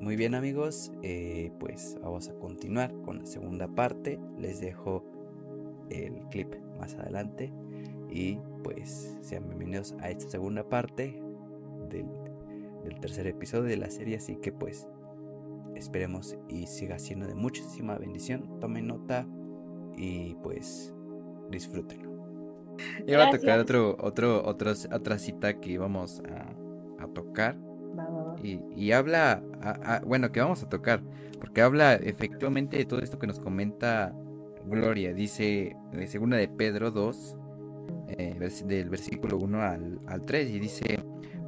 Muy bien amigos, eh, pues vamos a continuar con la segunda parte. Les dejo el clip más adelante y pues sean bienvenidos a esta segunda parte del, del tercer episodio de la serie. Así que pues esperemos y siga siendo de muchísima bendición. Tomen nota y pues disfrútenlo. Iba a tocar otro, otro, otro, otra cita que íbamos a, a tocar y, habla, bueno, que vamos a tocar, porque habla efectivamente de todo esto que nos comenta Gloria. Dice, de segunda de Pedro 2, eh, del versículo 1 al, al 3, y dice,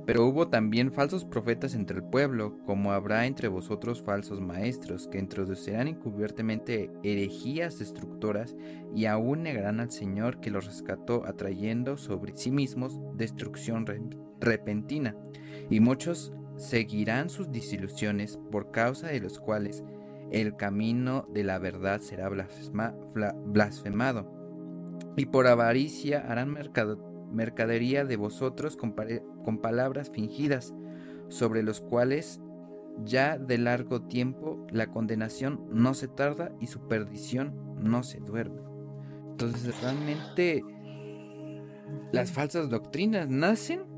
pero hubo también falsos profetas entre el pueblo, como habrá entre vosotros falsos maestros, que introducirán encubiertamente herejías destructoras y aún negarán al Señor que los rescató, atrayendo sobre sí mismos destrucción repentina. Y muchos seguirán sus disilusiones por causa de los cuales el camino de la verdad será blasfemado. Y por avaricia harán mercadería de vosotros con, con palabras fingidas, sobre los cuales ya de largo tiempo la condenación no se tarda y su perdición no se duerme. Entonces realmente las falsas doctrinas nacen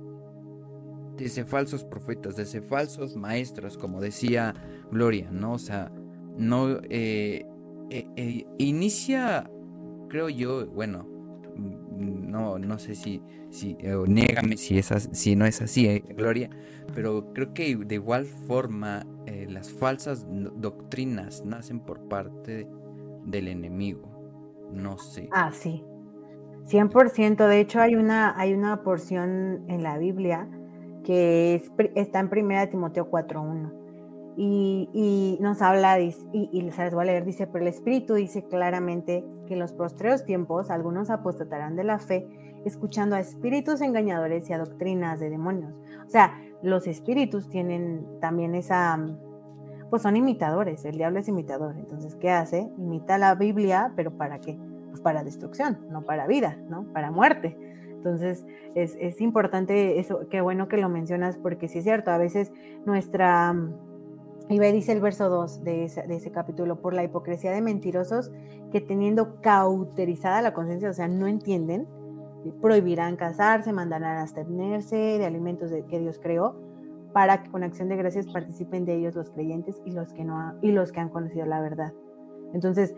desde falsos profetas, desde falsos maestros, como decía Gloria, ¿no? O sea, no eh, eh, eh, inicia, creo yo, bueno, no, no sé si, si négame si, es si no es así, Gloria, pero creo que de igual forma las falsas doctrinas nacen por parte del enemigo, no sé. Ah, sí, 100%, de hecho hay una, hay una porción en la Biblia, que está en 1 Timoteo 4.1. Y, y, nos habla, y, y les voy a leer, dice, pero el Espíritu dice claramente que en los postreros tiempos algunos apostatarán de la fe, escuchando a espíritus engañadores y a doctrinas de demonios. O sea, los espíritus tienen también esa, pues son imitadores, el diablo es imitador. Entonces, ¿qué hace? Imita la Biblia, pero ¿para qué? Pues para destrucción, no para vida, ¿no? Para muerte. Entonces, es, importante eso, qué bueno que lo mencionas, porque sí es cierto, a veces nuestra, y ve dice el verso 2 de ese, capítulo, por la hipocresía de mentirosos que teniendo cauterizada la conciencia, o sea, no entienden, prohibirán casarse, mandarán a abstenerse de alimentos que Dios creó, para que con acción de gracias participen de ellos los creyentes y los que no y los que han conocido la verdad. Entonces,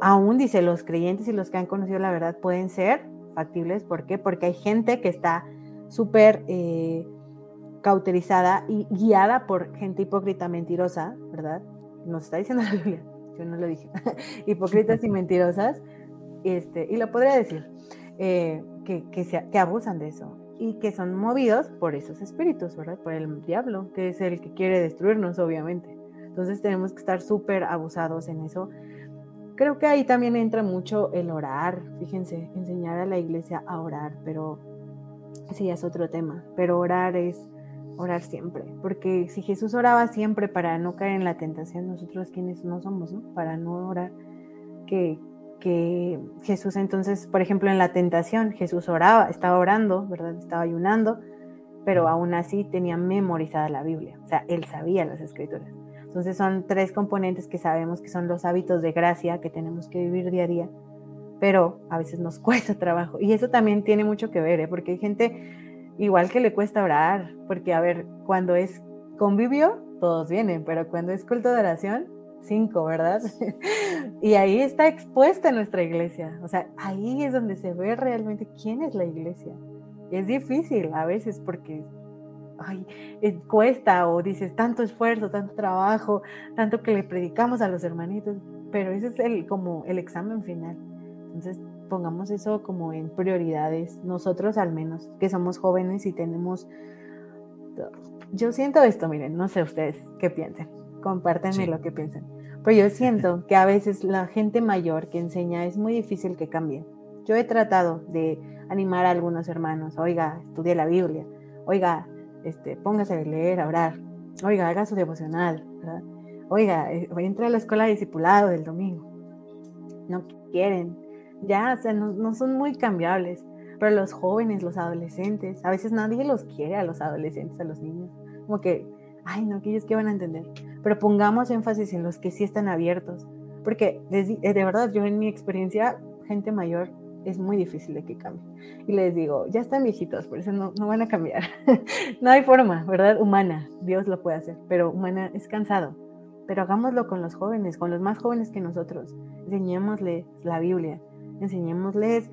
aún dice los creyentes y los que han conocido la verdad pueden ser factibles. ¿Por qué? Porque hay gente que está súper eh, cauterizada y guiada por gente hipócrita, mentirosa, ¿verdad? Nos está diciendo la Biblia, yo no lo dije, hipócritas y mentirosas, este, y lo podría decir, eh, que, que, que abusan de eso y que son movidos por esos espíritus, ¿verdad? Por el diablo, que es el que quiere destruirnos, obviamente. Entonces tenemos que estar súper abusados en eso Creo que ahí también entra mucho el orar, fíjense, enseñar a la iglesia a orar, pero ese ya es otro tema, pero orar es orar siempre, porque si Jesús oraba siempre para no caer en la tentación, nosotros quienes no somos, ¿no? Para no orar, que, que Jesús entonces, por ejemplo, en la tentación, Jesús oraba, estaba orando, ¿verdad? Estaba ayunando, pero aún así tenía memorizada la Biblia, o sea, él sabía las escrituras. Entonces son tres componentes que sabemos que son los hábitos de gracia que tenemos que vivir día a día, pero a veces nos cuesta trabajo. Y eso también tiene mucho que ver, ¿eh? porque hay gente igual que le cuesta orar, porque a ver, cuando es convivio, todos vienen, pero cuando es culto de oración, cinco, ¿verdad? y ahí está expuesta nuestra iglesia. O sea, ahí es donde se ve realmente quién es la iglesia. es difícil a veces porque ay, eh, cuesta o dices tanto esfuerzo, tanto trabajo, tanto que le predicamos a los hermanitos, pero ese es el, como el examen final. Entonces pongamos eso como en prioridades, nosotros al menos, que somos jóvenes y tenemos... Yo siento esto, miren, no sé ustedes qué piensen, compártanme lo que piensan, pero yo siento que a veces la gente mayor que enseña es muy difícil que cambie. Yo he tratado de animar a algunos hermanos, oiga, estudie la Biblia, oiga, este, póngase a leer, a orar, oiga, haga su devocional, oiga, eh, entra a la escuela de discipulado del domingo. No quieren, ya, o sea, no, son muy cambiables, pero los jóvenes, los adolescentes, a veces nadie los quiere a los adolescentes, a los niños, como que ay, no, que ellos que van a entender. Pero pongamos énfasis en los que sí están abiertos, porque de, de verdad yo en mi experiencia, gente mayor es muy difícil de que cambie. Y les digo, ya están viejitos, por eso no, no van a cambiar. no hay forma, ¿verdad? Humana, Dios lo puede hacer, pero humana es cansado. Pero hagámoslo con los jóvenes, con los más jóvenes que nosotros. Enseñémosles la Biblia, enseñémosles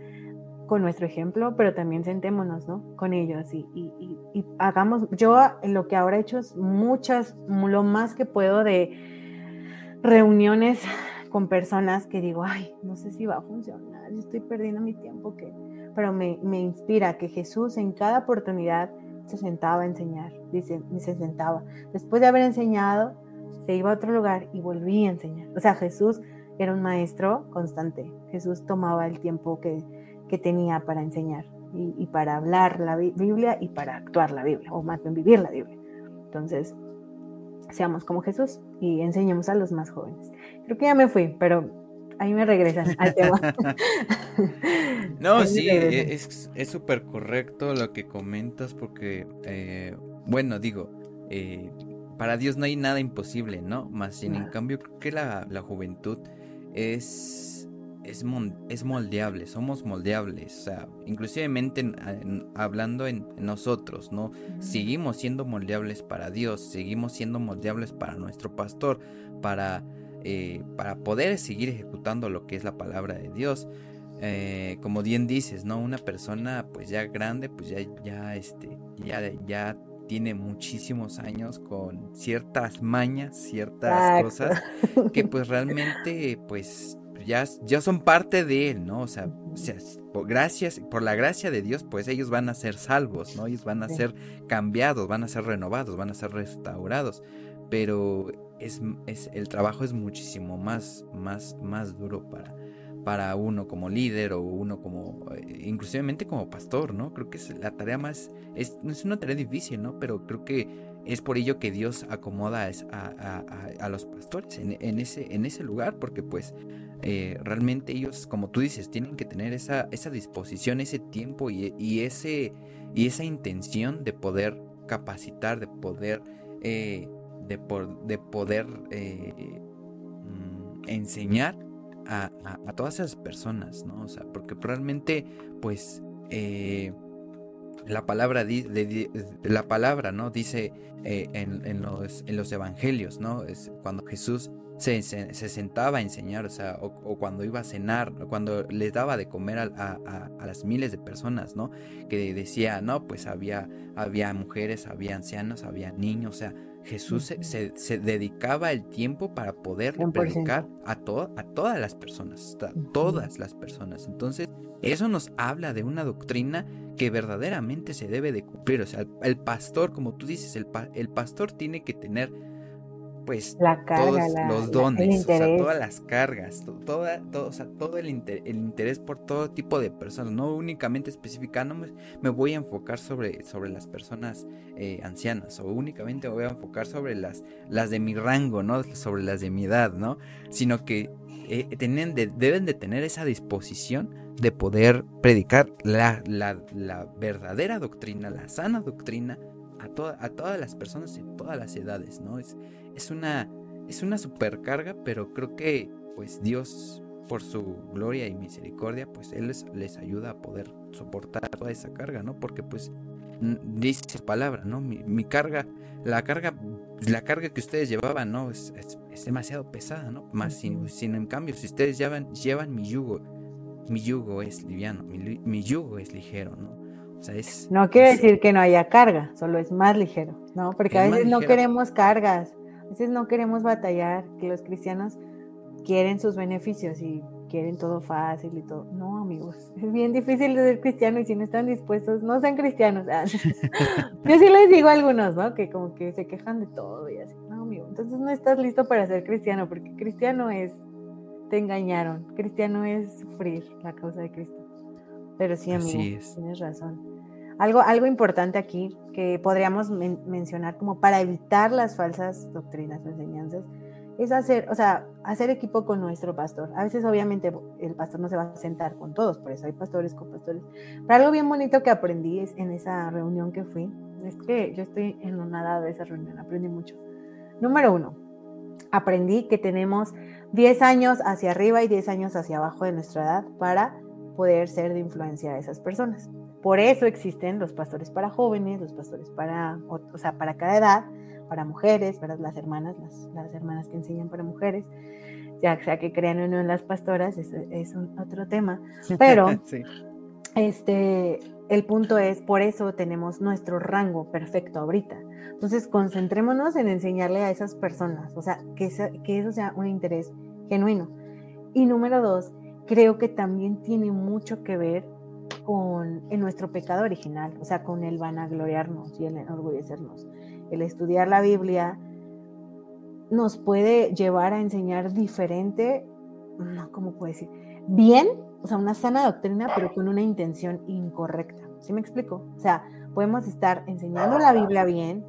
con nuestro ejemplo, pero también sentémonos, ¿no? Con ellos y, y, y, hagamos, yo lo que ahora he hecho es muchas, lo más que puedo de reuniones con personas que digo, ay, no sé si va a funcionar, estoy perdiendo mi tiempo, que, pero me, me inspira que Jesús en cada oportunidad se sentaba a enseñar, dice, se sentaba. Después de haber enseñado, se iba a otro lugar y volvía a enseñar. O sea, Jesús era un maestro constante. Jesús tomaba el tiempo que, que tenía para enseñar y, y, para hablar la Biblia y para actuar la Biblia, o más bien vivir la Biblia. Entonces, seamos como Jesús y enseñemos a los más jóvenes. Creo que ya me fui, pero ahí me regresan al tema. no, sí, es súper correcto lo que comentas porque, eh, bueno, digo, eh, para Dios no hay nada imposible, ¿no? Más sin en cambio creo que la, la juventud es es, moldeable, somos moldeables, o sea, inclusivemente hablando en, nosotros, ¿no? Seguimos siendo moldeables para Dios, seguimos siendo moldeables para nuestro pastor, para, eh, para poder seguir ejecutando lo que es la palabra de Dios. Eh, como bien dices, ¿no? Una persona pues ya grande, pues ya, ya, este, ya, ya tiene muchísimos años con ciertas mañas, ciertas cosas que pues realmente pues ya, ya son parte de él, ¿no? O sea, por gracias, por la gracia de Dios, pues ellos van a ser salvos, ¿no? Ellos van a ser cambiados, van a ser renovados, van a ser restaurados. Pero es, es, el trabajo es muchísimo más, más, más duro para, para uno como líder o uno como, eh, inclusivemente como pastor, ¿no? Creo que es la tarea más, es, es una tarea difícil, ¿no? Pero creo que es por ello que Dios acomoda a, los pastores en, ese, en ese lugar, porque pues eh, realmente ellos, como tú dices, tienen que tener esa, esa disposición, ese tiempo y, ese, y esa intención de poder capacitar, de poder, eh, de, de, poder eh, mm, enseñar a, todas esas personas, ¿no? O sea, porque realmente, pues, la palabra, la palabra, ¿no? Dice en, los, en los evangelios, ¿no? Es cuando Jesús se, sentaba a enseñar, o sea, o, cuando iba a cenar, cuando les daba de comer a, las miles de personas, ¿no? Que decía, no, pues había, había mujeres, había ancianos, había niños, o sea, Jesús se, dedicaba el tiempo para poder predicar a, a todas las personas, a todas las personas. Entonces, eso nos habla de una doctrina que verdaderamente se debe de cumplir. O sea, el, pastor, como tú dices, el, el pastor tiene que tener pues todos los dones, o sea, todas las cargas, toda, todo, o sea, todo el, el, interés por todo tipo de personas, no únicamente especificándome, me voy a enfocar sobre, sobre las personas eh, ancianas, o únicamente me voy a enfocar sobre las, las de mi rango, ¿no? Sobre las de mi edad, ¿no? Sino que eh, tienen deben de tener esa disposición de poder predicar la, la, la verdadera doctrina, la sana doctrina a, a todas las personas en todas las edades, ¿no? Es, es una, es una supercarga, pero creo que pues Dios por su gloria y misericordia, pues Él les, ayuda a poder soportar toda esa carga, ¿no? Porque pues dice su palabra, ¿no? Mi, carga, la carga, la carga que ustedes llevaban, ¿no? Es, es, demasiado pesada, ¿no? Más sin, sin, en cambio, si ustedes llevan, llevan mi yugo, mi yugo es liviano, mi yugo es ligero, ¿no? no quiere decir que no haya carga, solo es más ligero, ¿no? Porque a veces no queremos cargas, a veces no queremos batallar, que los cristianos quieren sus beneficios y quieren todo fácil y todo. No, amigos, es bien difícil de ser cristiano y si no están dispuestos, no sean cristianos. Ah, yo sí les digo a algunos, ¿no? Que como que se quejan de todo y así. No, amigo, entonces no estás listo para ser cristiano, porque cristiano es, te engañaron, cristiano es sufrir la causa de Cristo. Pero sí, amigo, tienes razón. Algo, algo importante aquí que podríamos mencionar como para evitar las falsas doctrinas o enseñanzas es hacer, o sea, hacer equipo con nuestro pastor. A veces obviamente el pastor no se va a sentar con todos, por eso hay pastores con pastores. Pero algo bien bonito que aprendí en esa reunión que fui, Es que yo estoy en una de esa reunión, aprendí mucho. Número uno, aprendí que tenemos 10 años hacia arriba y 10 años hacia abajo de nuestra edad para poder ser de influencia a esas personas. Por eso existen los pastores para jóvenes, los pastores para, o, sea, para cada edad, para mujeres, ¿verdad? Las hermanas, las, hermanas que enseñan para mujeres, ya sea que crean o no en las pastoras, es, es un, otro tema, pero este, el punto es, por eso tenemos nuestro rango perfecto ahorita. Entonces, concentrémonos en enseñarle a esas personas, o sea, que, que eso sea un interés genuino. Y número dos, creo que también tiene mucho que ver con en nuestro pecado original, o sea, con el vanagloriarnos y el enorgullecernos. El estudiar la Biblia nos puede llevar a enseñar diferente, no, ¿cómo puedo decir? Bien, o sea, una sana doctrina, pero con una intención incorrecta. ¿Sí me explico? O sea, podemos estar enseñando la Biblia bien,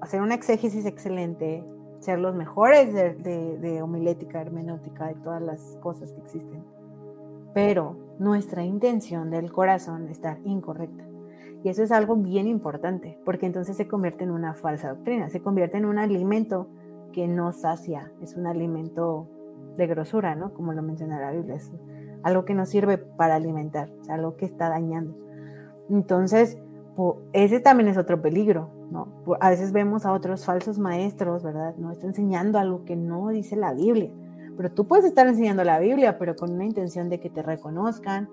hacer una exégesis excelente, ser los mejores de, de homilética, hermenéutica, de todas las cosas que existen. Pero nuestra intención del corazón está incorrecta. Y eso es algo bien importante, porque entonces se convierte en una falsa doctrina, se convierte en un alimento que no sacia, es un alimento de grosura, ¿no? Como lo menciona la Biblia, es algo que no sirve para alimentar, es algo que está dañando. Entonces, ese también es otro peligro, ¿no? A veces vemos a otros falsos maestros, ¿verdad? No está enseñando algo que no dice la Biblia. Pero tú puedes estar enseñando la Biblia, pero con una intención de que te reconozcan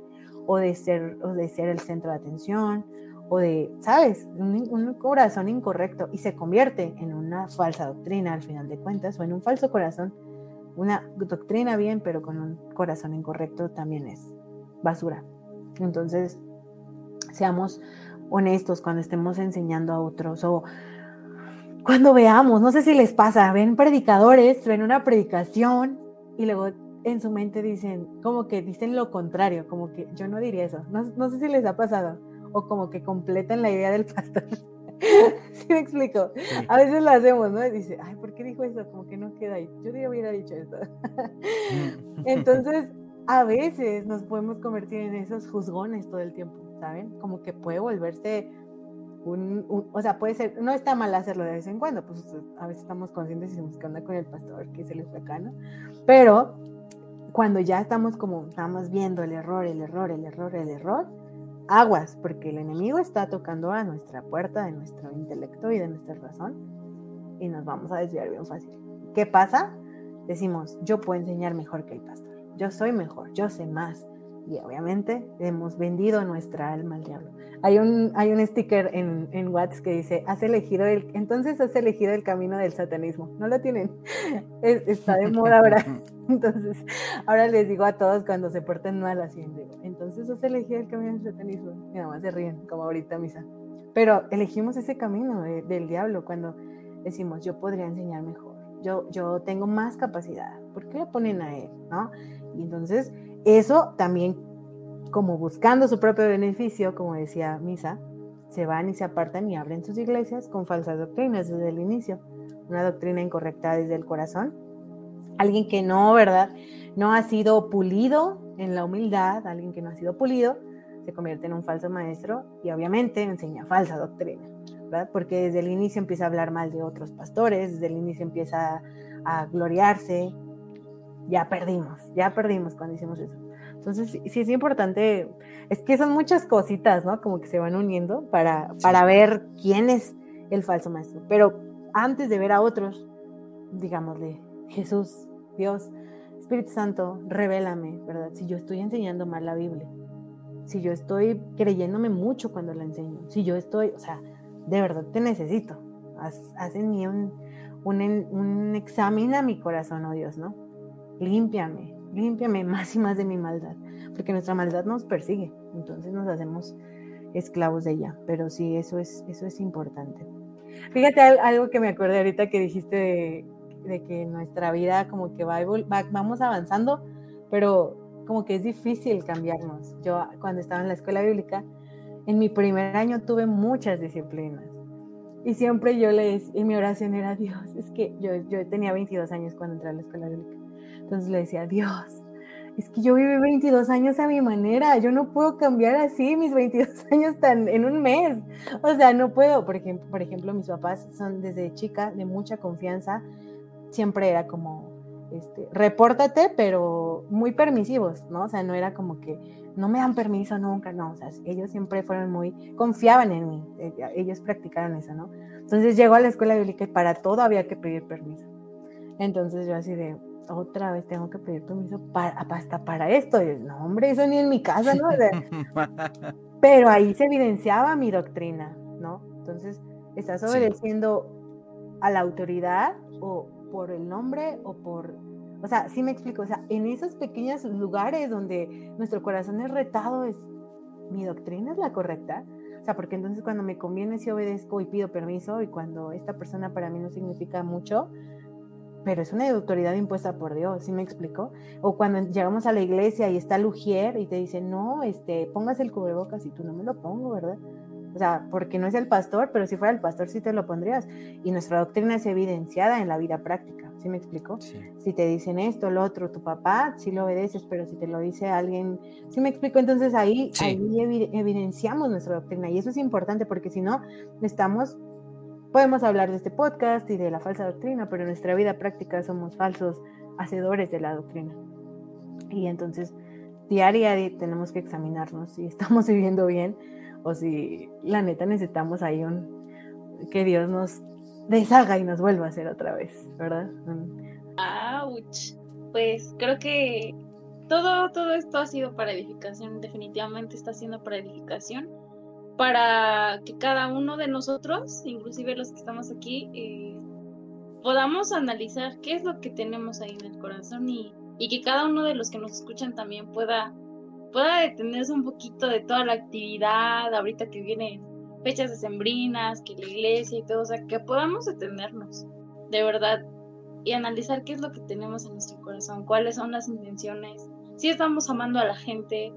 o de ser, o de ser el centro de atención o de, ¿sabes? Un, un, corazón incorrecto y se convierte en una falsa doctrina al final de cuentas o en un falso corazón. Una doctrina bien, pero con un corazón incorrecto también es basura. Entonces, seamos honestos cuando estemos enseñando a otros o cuando veamos, no sé si les pasa, ven predicadores, ven una predicación y luego en su mente dicen, como que dicen lo contrario, como que yo no diría eso, no, sé si les ha pasado, o como que completan la idea del pastor. ¿Sí me explico? A veces lo hacemos, ¿no? Y dice, ay, ¿por qué dijo eso? Como que no queda ahí. Yo hubiera dicho esto. Entonces, a veces nos podemos convertir en esos juzgones todo el tiempo. ¿saben? Como que puede volverse un, o sea, puede ser, no está mal hacerlo de vez en cuando, pues a veces estamos conscientes y decimos que onda con el pastor, que se le fue acá, ¿no? Pero cuando ya estamos como, estamos viendo el error, el error, el error, el error, aguas, porque el enemigo está tocando a nuestra puerta de nuestro intelecto y de nuestra razón y nos vamos a desviar bien fácil. ¿Qué pasa? Decimos, yo puedo enseñar mejor que el pastor, yo soy mejor, yo sé más, y obviamente hemos vendido nuestra alma al diablo. Hay un, hay un sticker en, en WhatsApp que dice, has elegido el, entonces has elegido el camino del satanismo. No lo tienen, está de moda ahora. Entonces, ahora les digo a todos cuando se porten mal así, entonces has elegido el camino del satanismo. Y nada más se ríen, como ahorita misa. Pero elegimos ese camino del diablo cuando decimos, yo podría enseñar mejor, yo, yo tengo más capacidad. ¿Por qué le ponen a él? ¿no? Y entonces eso también, como buscando su propio beneficio, como decía Misa, se van y se apartan y abren sus iglesias con falsas doctrinas desde el inicio. Una doctrina incorrecta desde el corazón. Alguien que no, ¿verdad? No ha sido pulido en la humildad, alguien que no ha sido pulido, se convierte en un falso maestro y obviamente enseña falsa doctrina, ¿verdad? Porque desde el inicio empieza a hablar mal de otros pastores, desde el inicio empieza a gloriarse, ya perdimos, ya perdimos cuando hicimos eso. Entonces, sí, es importante, es que son muchas cositas, ¿no? Como que se van uniendo para, para ver quién es el falso maestro. Pero antes de ver a otros, digámosle, Jesús, Dios, Espíritu Santo, revélame, ¿verdad? Si yo estoy enseñando mal la Biblia, si yo estoy creyéndome mucho cuando la enseño, si yo estoy, o sea, de verdad te necesito. Haz, en mí un, un, un examen a mi corazón, oh Dios, ¿no? Límpiame, límpiame más y más de mi maldad, porque nuestra maldad nos persigue, entonces nos hacemos esclavos de ella, pero sí, eso es, eso es importante. Fíjate algo que me acordé ahorita que dijiste de, que nuestra vida como que va, vamos avanzando, pero como que es difícil cambiarnos. Yo cuando estaba en la escuela bíblica, en mi primer año tuve muchas disciplinas. Y siempre yo les, y mi oración era, Dios, es que yo, yo tenía 22 años cuando entré a la escuela bíblica. Entonces le decía, Dios, es que yo viví 22 años a mi manera, yo no puedo cambiar así mis 22 años tan en un mes. O sea, no puedo. Por ejemplo, mis papás son desde chica de mucha confianza, siempre era como, este, repórtate, pero muy permisivos, ¿no? O sea, no era como que no me dan permiso nunca, no, o sea, ellos siempre fueron muy, confiaban en mí, eh, ellos practicaron eso, ¿no? Entonces llegó a la escuela bíblica y para todo había que pedir permiso. Entonces yo así de, otra vez tengo que pedir permiso para, hasta para esto. Y, no, hombre, eso ni en mi casa, ¿no? pero ahí se evidenciaba mi doctrina, ¿no? Entonces, ¿estás obedeciendo a la autoridad o por el nombre o por... O sea, sí me explico, o sea, en esos pequeños lugares donde nuestro corazón es retado, es, ¿mi doctrina es la correcta? O sea, porque entonces cuando me conviene sí obedezco y pido permiso y cuando esta persona para mí no significa mucho, pero es una autoridad impuesta por Dios, ¿sí me explico? O cuando llegamos a la iglesia y está Lugier y te dice, no, este, póngase el cubrebocas y tú no me lo pongo, ¿verdad? O sea, porque no es el pastor, pero si fuera el pastor sí te lo pondrías. Y nuestra doctrina es evidenciada en la vida práctica, ¿sí me explico? Si te dicen esto, lo otro, tu papá, sí lo obedeces, pero si te lo dice alguien, ¿sí me explico? Entonces ahí, ahí evidenciamos nuestra doctrina y eso es importante porque si no, estamos Podemos hablar de este podcast y de la falsa doctrina, pero en nuestra vida práctica somos falsos hacedores de la doctrina. Y entonces, diaria tenemos que examinarnos si estamos viviendo bien o si la neta necesitamos ahí un que Dios nos deshaga y nos vuelva a hacer otra vez, ¿verdad? ¡Auch! Pues creo que todo, todo esto ha sido para edificación, definitivamente está siendo para edificación para que cada uno de nosotros, inclusive los que estamos aquí, eh, podamos analizar qué es lo que tenemos ahí en el corazón y, que cada uno de los que nos escuchan también pueda, pueda detenerse un poquito de toda la actividad, ahorita que vienen fechas decembrinas, que la iglesia y todo, o sea, que podamos detenernos, de verdad, y analizar qué es lo que tenemos en nuestro corazón, cuáles son las intenciones, si estamos amando a la gente,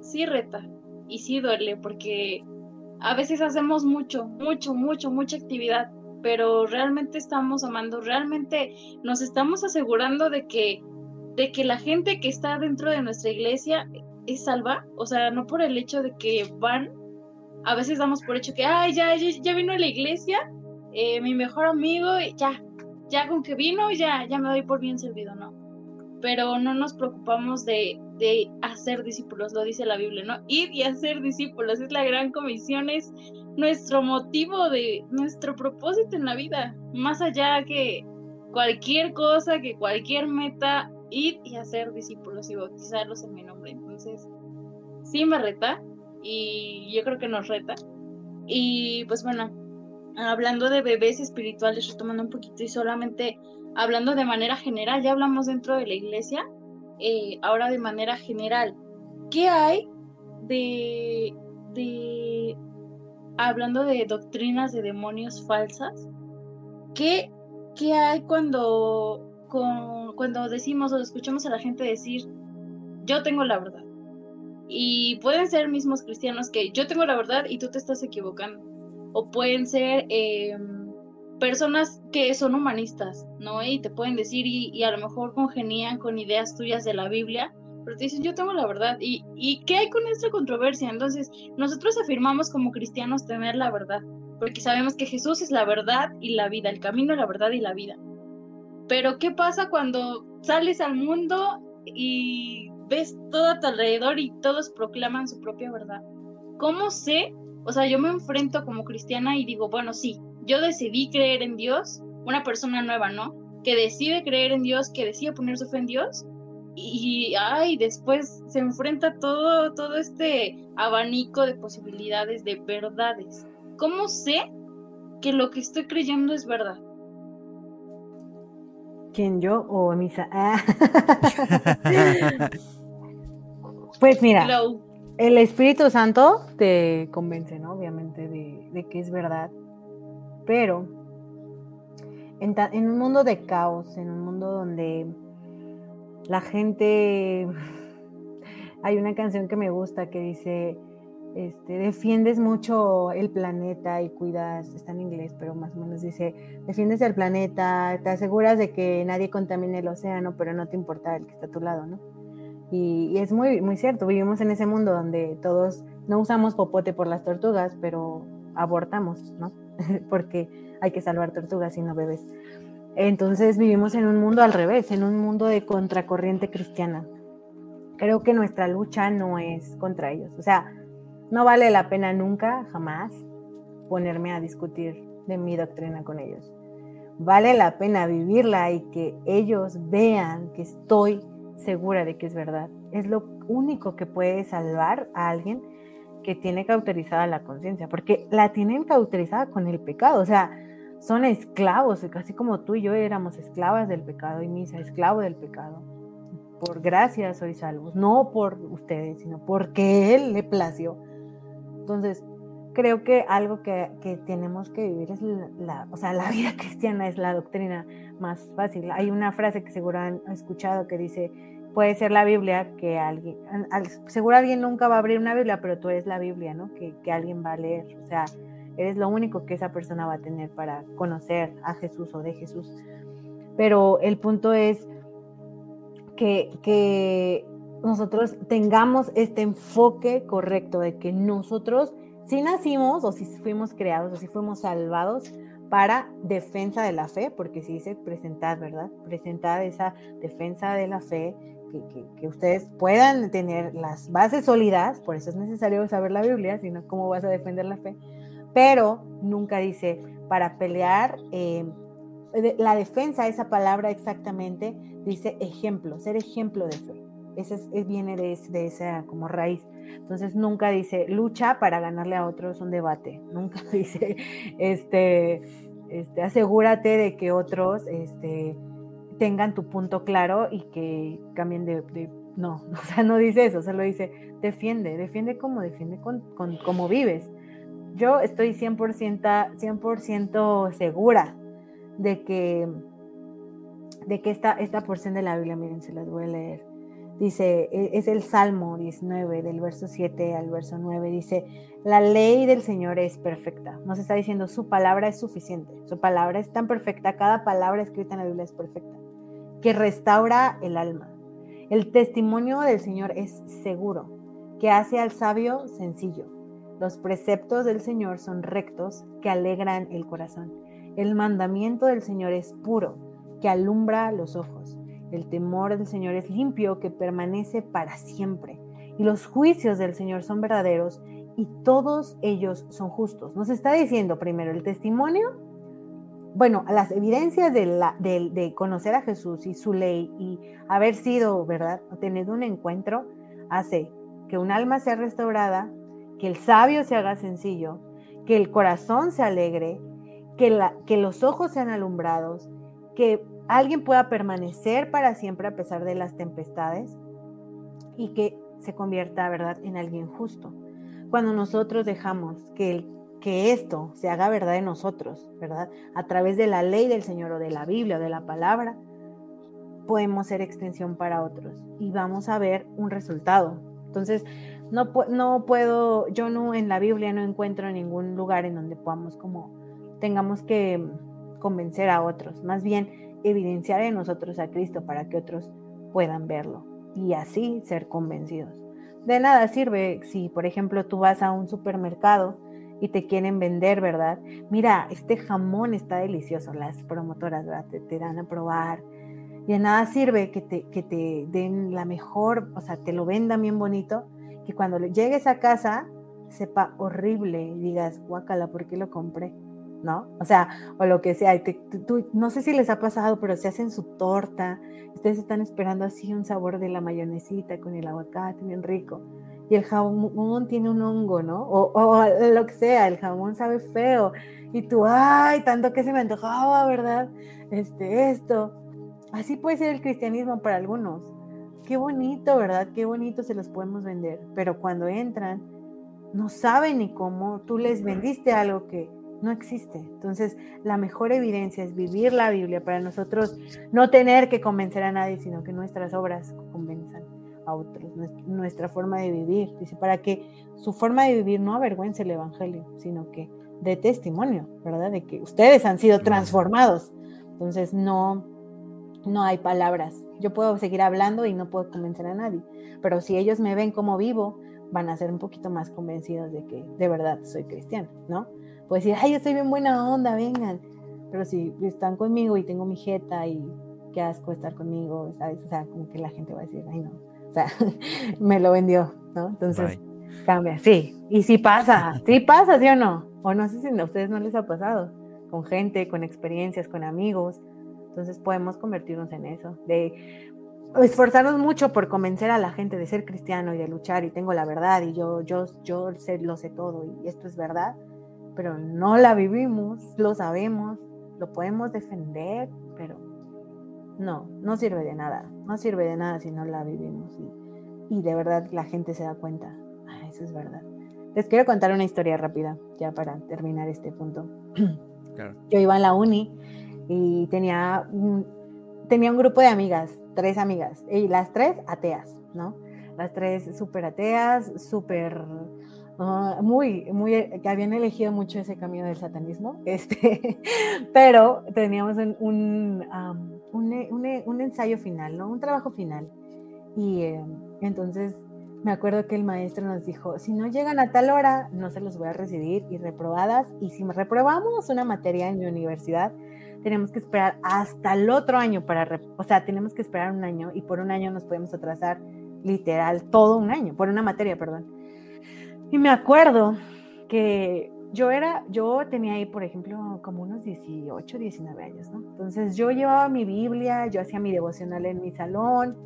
sí reta, y sí duele porque a veces hacemos mucho, mucho, mucho, mucha actividad, pero realmente estamos amando, realmente nos estamos asegurando de que, de que la gente que está dentro de nuestra iglesia es salva, o sea, no por el hecho de que van, a veces damos por hecho que, ay, ya, ya, vino a la iglesia, eh, mi mejor amigo, ya, ya con que vino, ya, ya me doy por bien servido, no. Pero no nos preocupamos de, de hacer discípulos, lo dice la Biblia, ¿no? Ir y hacer discípulos, es la gran comisión, es nuestro motivo de nuestro propósito en la vida, más allá que cualquier cosa, que cualquier meta, ir y hacer discípulos y bautizarlos en mi nombre. Entonces, sí me reta y yo creo que nos reta. Y pues bueno, hablando de bebés espirituales, retomando un poquito y solamente hablando de manera general, ya hablamos dentro de la iglesia, eh, ahora de manera general, ¿qué hay de, de, hablando de doctrinas de demonios falsas? ¿Qué, qué hay cuando, cuando decimos o escuchamos a la gente decir, yo tengo la verdad? Y pueden ser mismos cristianos que yo tengo la verdad y tú te estás equivocando. O pueden ser... Eh, personas que son humanistas, ¿no? Y te pueden decir y, a lo mejor congenían con ideas tuyas de la Biblia, pero te dicen, yo tengo la verdad. ¿Y, ¿Y qué hay con esta controversia? Entonces, nosotros afirmamos como cristianos tener la verdad, porque sabemos que Jesús es la verdad y la vida, el camino, la verdad y la vida. Pero ¿qué pasa cuando sales al mundo y ves todo a tu alrededor y todos proclaman su propia verdad? ¿Cómo sé? O sea, yo me enfrento como cristiana y digo, bueno, sí, yo decidí creer en Dios, una persona nueva, ¿no? Que decide creer en Dios, que decide poner su fe en Dios y ay, después se enfrenta todo todo este abanico de posibilidades, de verdades. ¿Cómo sé que lo que estoy creyendo es verdad? ¿Quién yo o misa? Ah. pues mira, el Espíritu Santo te convence, ¿no? Obviamente de, de que es verdad pero en, un mundo de caos, en un mundo donde la gente... Hay una canción que me gusta que dice, este, defiendes mucho el planeta y cuidas, está en inglés, pero más o menos dice, defiendes el planeta, te aseguras de que nadie contamine el océano, pero no te importa el que está a tu lado, ¿no? Y, y, es muy, muy cierto, vivimos en ese mundo donde todos no usamos popote por las tortugas, pero abortamos, ¿no? Porque hay que salvar tortugas y no bebés. Entonces vivimos en un mundo al revés, en un mundo de contracorriente cristiana. Creo que nuestra lucha no es contra ellos. O sea, no vale la pena nunca, jamás, ponerme a discutir de mi doctrina con ellos. Vale la pena vivirla y que ellos vean que estoy segura de que es verdad. Es lo único que puede salvar a alguien que tiene cauterizada la conciencia, porque la tienen cauterizada con el pecado, o sea, son esclavos, casi como tú y yo éramos esclavas del pecado y misa, esclavo del pecado. Por gracia soy salvos, no por ustedes, sino porque Él le plació entonces, creo que algo que, tenemos que vivir es la, o sea, la vida cristiana es la doctrina más fácil. Hay una frase que seguro han escuchado que dice, puede ser la Biblia que alguien, seguro alguien nunca va a abrir una Biblia, pero tú eres la Biblia, ¿no? Que, que alguien va a leer. O sea, eres lo único que esa persona va a tener para conocer a Jesús o de Jesús. Pero el punto es que, que nosotros tengamos este enfoque correcto de que nosotros si nacimos o si fuimos creados o si fuimos salvados para defensa de la fe, porque si dice presentar, ¿verdad? Presentar esa defensa de la fe, que, ustedes puedan tener las bases sólidas, por eso es necesario saber la Biblia, si no, ¿cómo vas a defender la fe? Pero nunca dice para pelear, eh, la defensa, esa palabra exactamente, dice ejemplo, ser ejemplo de fe. Ese es, viene de, de, esa como raíz. Entonces nunca dice lucha para ganarle a otros un debate. Nunca dice este, este, asegúrate de que otros este, tengan tu punto claro y que cambien de, no, o sea, no dice eso, solo dice defiende, defiende como defiende con, con cómo vives. Yo estoy 100%, 100 segura de que, de que esta, esta porción de la Biblia, miren, se las voy a leer. Dice, e, es el Salmo 19, del verso 7 al verso 9, dice, la ley del Señor es perfecta. Nos está diciendo, su palabra es suficiente, su palabra es tan perfecta, cada palabra escrita en la Biblia es perfecta, que restaura el alma. El testimonio del Señor es seguro, que hace al sabio sencillo. Los preceptos del Señor son rectos, que alegran el corazón. El mandamiento del Señor es puro, que alumbra los ojos. El temor del Señor es limpio, que permanece para siempre. Y los juicios del Señor son verdaderos y todos ellos son justos. Nos está diciendo primero el testimonio, bueno, las evidencias de, conocer a Jesús y su ley y haber sido, ¿verdad?, tener un encuentro, hace que un alma sea restaurada, que el sabio se haga sencillo, que el corazón se alegre, que, que los ojos sean alumbrados, que alguien pueda permanecer para siempre a pesar de las tempestades y que se convierta, ¿verdad?, en alguien justo. Cuando nosotros dejamos que, que esto se haga verdad en nosotros, ¿verdad? A través de la ley del Señor o de la Biblia o de la palabra, podemos ser extensión para otros y vamos a ver un resultado. Entonces, no, puedo, yo no en la Biblia no encuentro ningún lugar en donde podamos como, tengamos que convencer a otros. Más bien, evidenciar en nosotros a Cristo para que otros puedan verlo y así ser convencidos. De nada sirve si, por ejemplo, tú vas a un supermercado y te quieren vender, ¿verdad? Mira, este jamón está delicioso, las promotoras, ¿verdad? Te, dan a probar. Y de nada sirve que te, que te den la mejor, o sea, te lo vendan bien bonito, que cuando llegues a casa sepa horrible y digas, guácala, ¿por qué lo compré? ¿no? O sea, o lo que sea. no sé si les ha pasado, pero se hacen su torta. Ustedes están esperando así un sabor de la mayonesita con el aguacate bien rico. Y el jamón tiene un hongo, ¿no? O, lo que sea, el jamón sabe feo. Y tú, ay, tanto que se me antojaba, ¿verdad? Este, esto. Así puede ser el cristianismo para algunos. Qué bonito, ¿verdad? Qué bonito se los podemos vender. Pero cuando entran, no saben ni cómo tú les vendiste algo que no existe. Entonces, la mejor evidencia es vivir la Biblia para nosotros no tener que convencer a nadie, sino que nuestras obras convenzan. A otros, nuestra forma de vivir. Dice, para que su forma de vivir no avergüence el Evangelio, sino que dé testimonio, ¿verdad? De que ustedes han sido transformados. Entonces, no, no hay palabras. Yo puedo seguir hablando y no puedo convencer a nadie, pero si ellos me ven como vivo, van a ser un poquito más convencidos de que de verdad soy cristiano, ¿no? Puedo decir, ay, yo soy bien buena onda, vengan. Pero si están conmigo y tengo mi jeta y qué asco estar conmigo, ¿sabes? O sea, como que la gente va a decir, ay, no, o sea, me lo vendió, ¿no? Entonces, cambia, sí. Y si pasa, sí pasa, ¿sí o no? O no sé si a ustedes no les ha pasado, con gente, con experiencias, con amigos. Entonces podemos convertirnos en eso, de esforzarnos mucho por convencer a la gente de ser cristiano y de luchar y tengo la verdad y yo, yo, yo sé, lo sé todo y esto es verdad, pero no la vivimos, lo sabemos, lo podemos defender, no, no sirve de nada, no sirve de nada si no la vivimos y, de verdad la gente se da cuenta, ah, eso es verdad. Les quiero contar una historia rápida, ya para terminar este punto. Yo iba a la uni y tenía, tenía un grupo de amigas, tres amigas, y las tres ateas, ¿no? Las tres súper ateas, súper Ah, muy, muy, que habían elegido mucho ese camino del satanismo, este, pero teníamos un, un, ensayo final, ¿no? Un trabajo final. Y eh, entonces me acuerdo que el maestro nos dijo, si no llegan a tal hora, no se los voy a recibir y reprobadas. Y si reprobamos una materia en mi universidad, tenemos que esperar hasta el otro año para, o sea, tenemos que esperar un año y por un año nos podemos atrasar literal todo un año, por una materia, perdón. Y me acuerdo que yo era, yo tenía ahí, por ejemplo, como unos 18, 19 años, ¿no? Entonces yo llevaba mi Biblia, yo hacía mi devocional en mi salón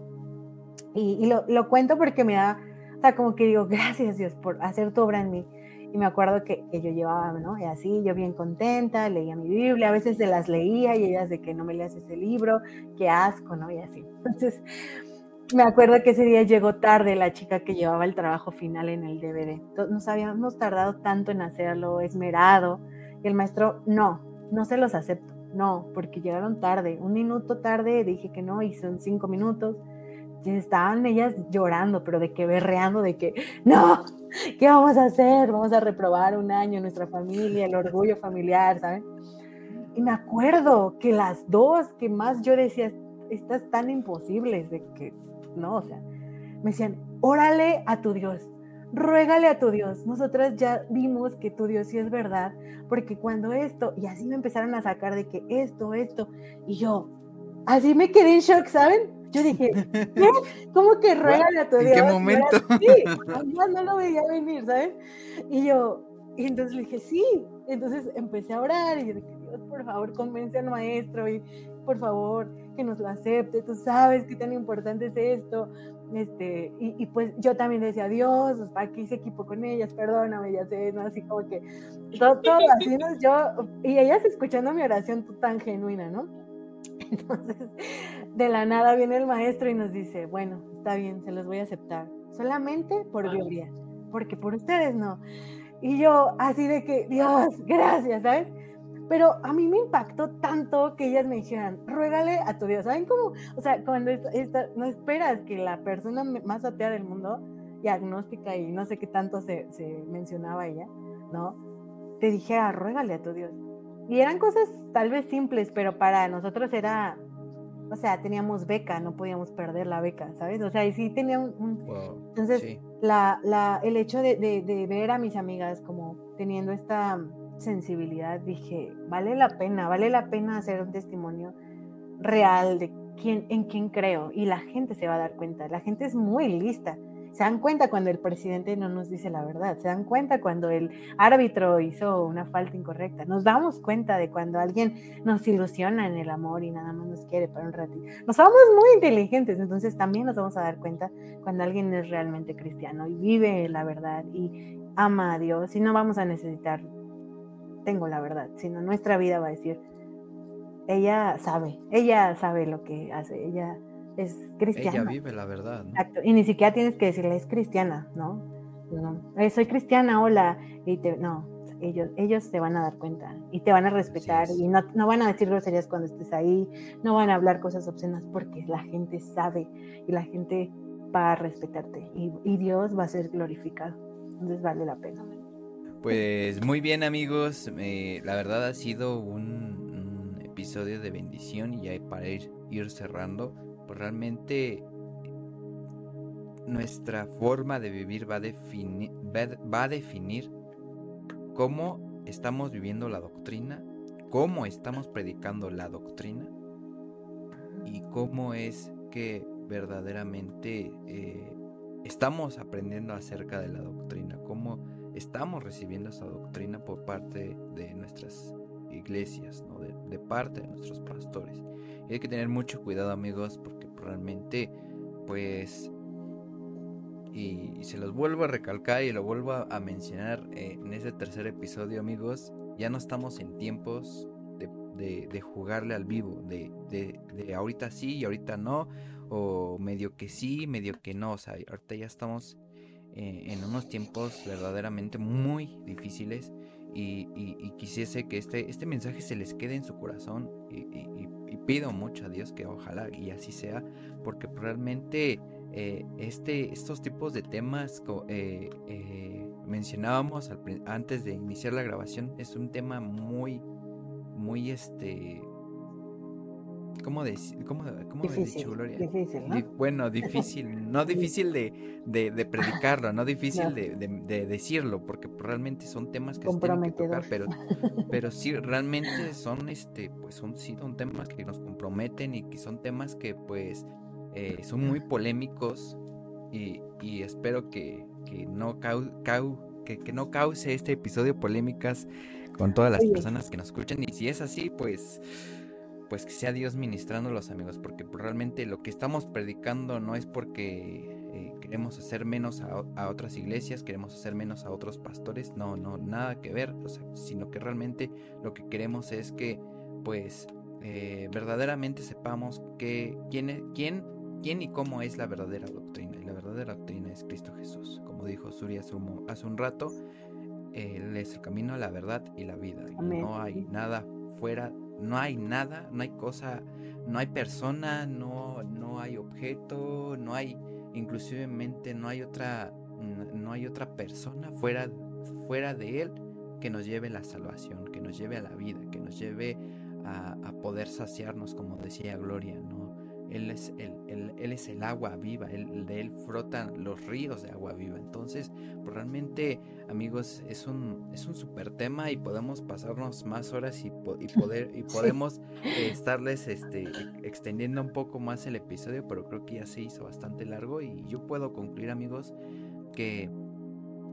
y, lo, cuento porque me da, o sea, como que digo, gracias Dios por hacer tu obra en mí. Y me acuerdo que, que, yo llevaba, ¿no? Y así, yo bien contenta, leía mi Biblia, a veces se las leía y ellas de que no me leas ese libro, qué asco, ¿no? Y así. Entonces, me acuerdo que ese día llegó tarde la chica que llevaba el trabajo final en el DVD. Nos habíamos tardado tanto en hacerlo, esmerado. Y el maestro, no, no se los acepto. No, porque llegaron tarde. Un minuto tarde dije que no y son cinco minutos. Y estaban ellas llorando, pero de que berreando, de que no, ¿qué vamos a hacer? Vamos a reprobar un año nuestra familia, el orgullo familiar, ¿saben? Y me acuerdo que las dos que más yo decía, estas tan imposibles, de que ¿no? O sea, me decían, órale a tu Dios, ruégale a tu Dios. Nosotras ya vimos que tu Dios sí es verdad, porque cuando esto, y así me empezaron a sacar de que esto, esto, y yo, así me quedé en shock, ¿saben? Yo dije, ¿qué? ¿Cómo que ruégale a tu Dios? ¿En qué momento? Sí, ya no lo veía venir, ¿saben? Y yo, y entonces le dije, sí. Entonces empecé a orar y dije, Dios, por favor, convence al maestro y por favor, que nos lo acepte, tú sabes qué tan importante es esto. Este, y, pues yo también decía, Dios, pues, ¿para qué hice equipo con ellas? Perdóname, ya sé, ¿no? Así como que todo, todo así, ¿no? Yo, y ellas escuchando mi oración tan genuina, ¿no? Entonces, de la nada viene el maestro y nos dice, bueno, está bien, se los voy a aceptar, solamente por gloria, porque por ustedes no. Y yo así de que, Dios, gracias, ¿sabes? Pero a mí me impactó tanto que ellas me dijeran, ruégale a tu Dios. ¿Saben cómo? O sea, cuando no esperas que la persona más atea del mundo, y agnóstica y no sé qué tanto se, se mencionaba ella, ¿no? Te dijera, ruégale a tu Dios. Y eran cosas tal vez simples, pero para nosotros era, o sea, teníamos beca, no podíamos perder la beca, ¿sabes? O sea, y sí tenía un... entonces, la, la, el hecho de, de, de ver a mis amigas como teniendo esta sensibilidad, dije, vale la pena, vale la pena hacer un testimonio real de quién, en quién creo y la gente se va a dar cuenta. La gente es muy lista. Se dan cuenta cuando el presidente no nos dice la verdad, se dan cuenta cuando el árbitro hizo una falta incorrecta, nos damos cuenta de cuando alguien nos ilusiona en el amor y nada más nos quiere para un ratito. Nos somos muy inteligentes, entonces también nos vamos a dar cuenta cuando alguien es realmente cristiano y vive la verdad y ama a Dios y no vamos a necesitar tengo la verdad, sino nuestra vida va a decir, ella sabe, ella sabe lo que hace, ella es cristiana. Ella vive la verdad. Exacto, y ni siquiera tienes que decirle, es cristiana, ¿no? no eh, soy cristiana, hola, y te, no, ellos, ellos te van a dar cuenta y te van a respetar y no, no, van a decir groserías cuando estés ahí, no van a hablar cosas obscenas porque la gente sabe y la gente va a respetarte y, Dios va a ser glorificado. Entonces vale la pena. Pues muy bien amigos, la verdad ha sido un, episodio de bendición y para ir, cerrando, pues realmente nuestra forma de vivir va a, definir, cómo estamos viviendo la doctrina, cómo estamos predicando la doctrina y cómo es que verdaderamente eh, estamos aprendiendo acerca de la doctrina, estamos recibiendo esa doctrina por parte de nuestras iglesias, de, parte de nuestros pastores. Y hay que tener mucho cuidado amigos porque realmente pues y, se los vuelvo a recalcar y lo vuelvo a, mencionar eh, en ese tercer episodio amigos, ya no estamos en tiempos de, jugarle al vivo, de, de, ahorita sí y ahorita no, o medio que sí, medio que no, o sea, ahorita ya estamos eh, en unos tiempos verdaderamente muy difíciles y, quisiese que este, este mensaje se les quede en su corazón y, pido mucho a Dios que ojalá y así sea, porque realmente eh, este, estos tipos de temas eh, mencionábamos antes de iniciar la grabación es un tema muy muy este ¿Cómo, decir cómo, cómo difícil, Gloria? Difícil, ¿no? bueno, difícil, no difícil de, de, predicarlo, no difícil De, de, decirlo, porque realmente son temas que se tienen que tocar, pero, pero sí, realmente son, este, pues son, sí, son temas que nos comprometen y que son temas que, pues, eh, son muy polémicos y, y espero que, que no cau, que, que no cause este episodio polémicas con todas las personas que nos escuchan. Y si es así, pues, pues que sea Dios ministrando los amigos, porque realmente lo que estamos predicando no es porque eh, queremos hacer menos a, otras iglesias, queremos hacer menos a otros pastores, no, no, nada que ver, sino que realmente lo que queremos es que, pues, eh, verdaderamente sepamos que quién, quién, quién y cómo es la verdadera doctrina. Y la verdadera doctrina es Cristo Jesús. Como dijo Suri hace un rato, él es el camino, la verdad y la vida. no hay nada fuera, no hay nada, no hay cosa, no hay persona, no, no hay objeto, no hay, inclusivemente no hay otra, no hay otra persona fuera, fuera de él que nos lleve la salvación, que nos lleve a la vida, que nos lleve a, a poder saciarnos, como decía Gloria, ¿no? Él es el, él, es el agua viva, él, de Él frotan los ríos de agua viva. Entonces, pues realmente, amigos, es un, es un super tema y podemos pasarnos más horas y, poder, y podemos eh, estarles este, extendiendo un poco más el episodio, pero creo que ya se hizo bastante largo y yo puedo concluir, amigos, que,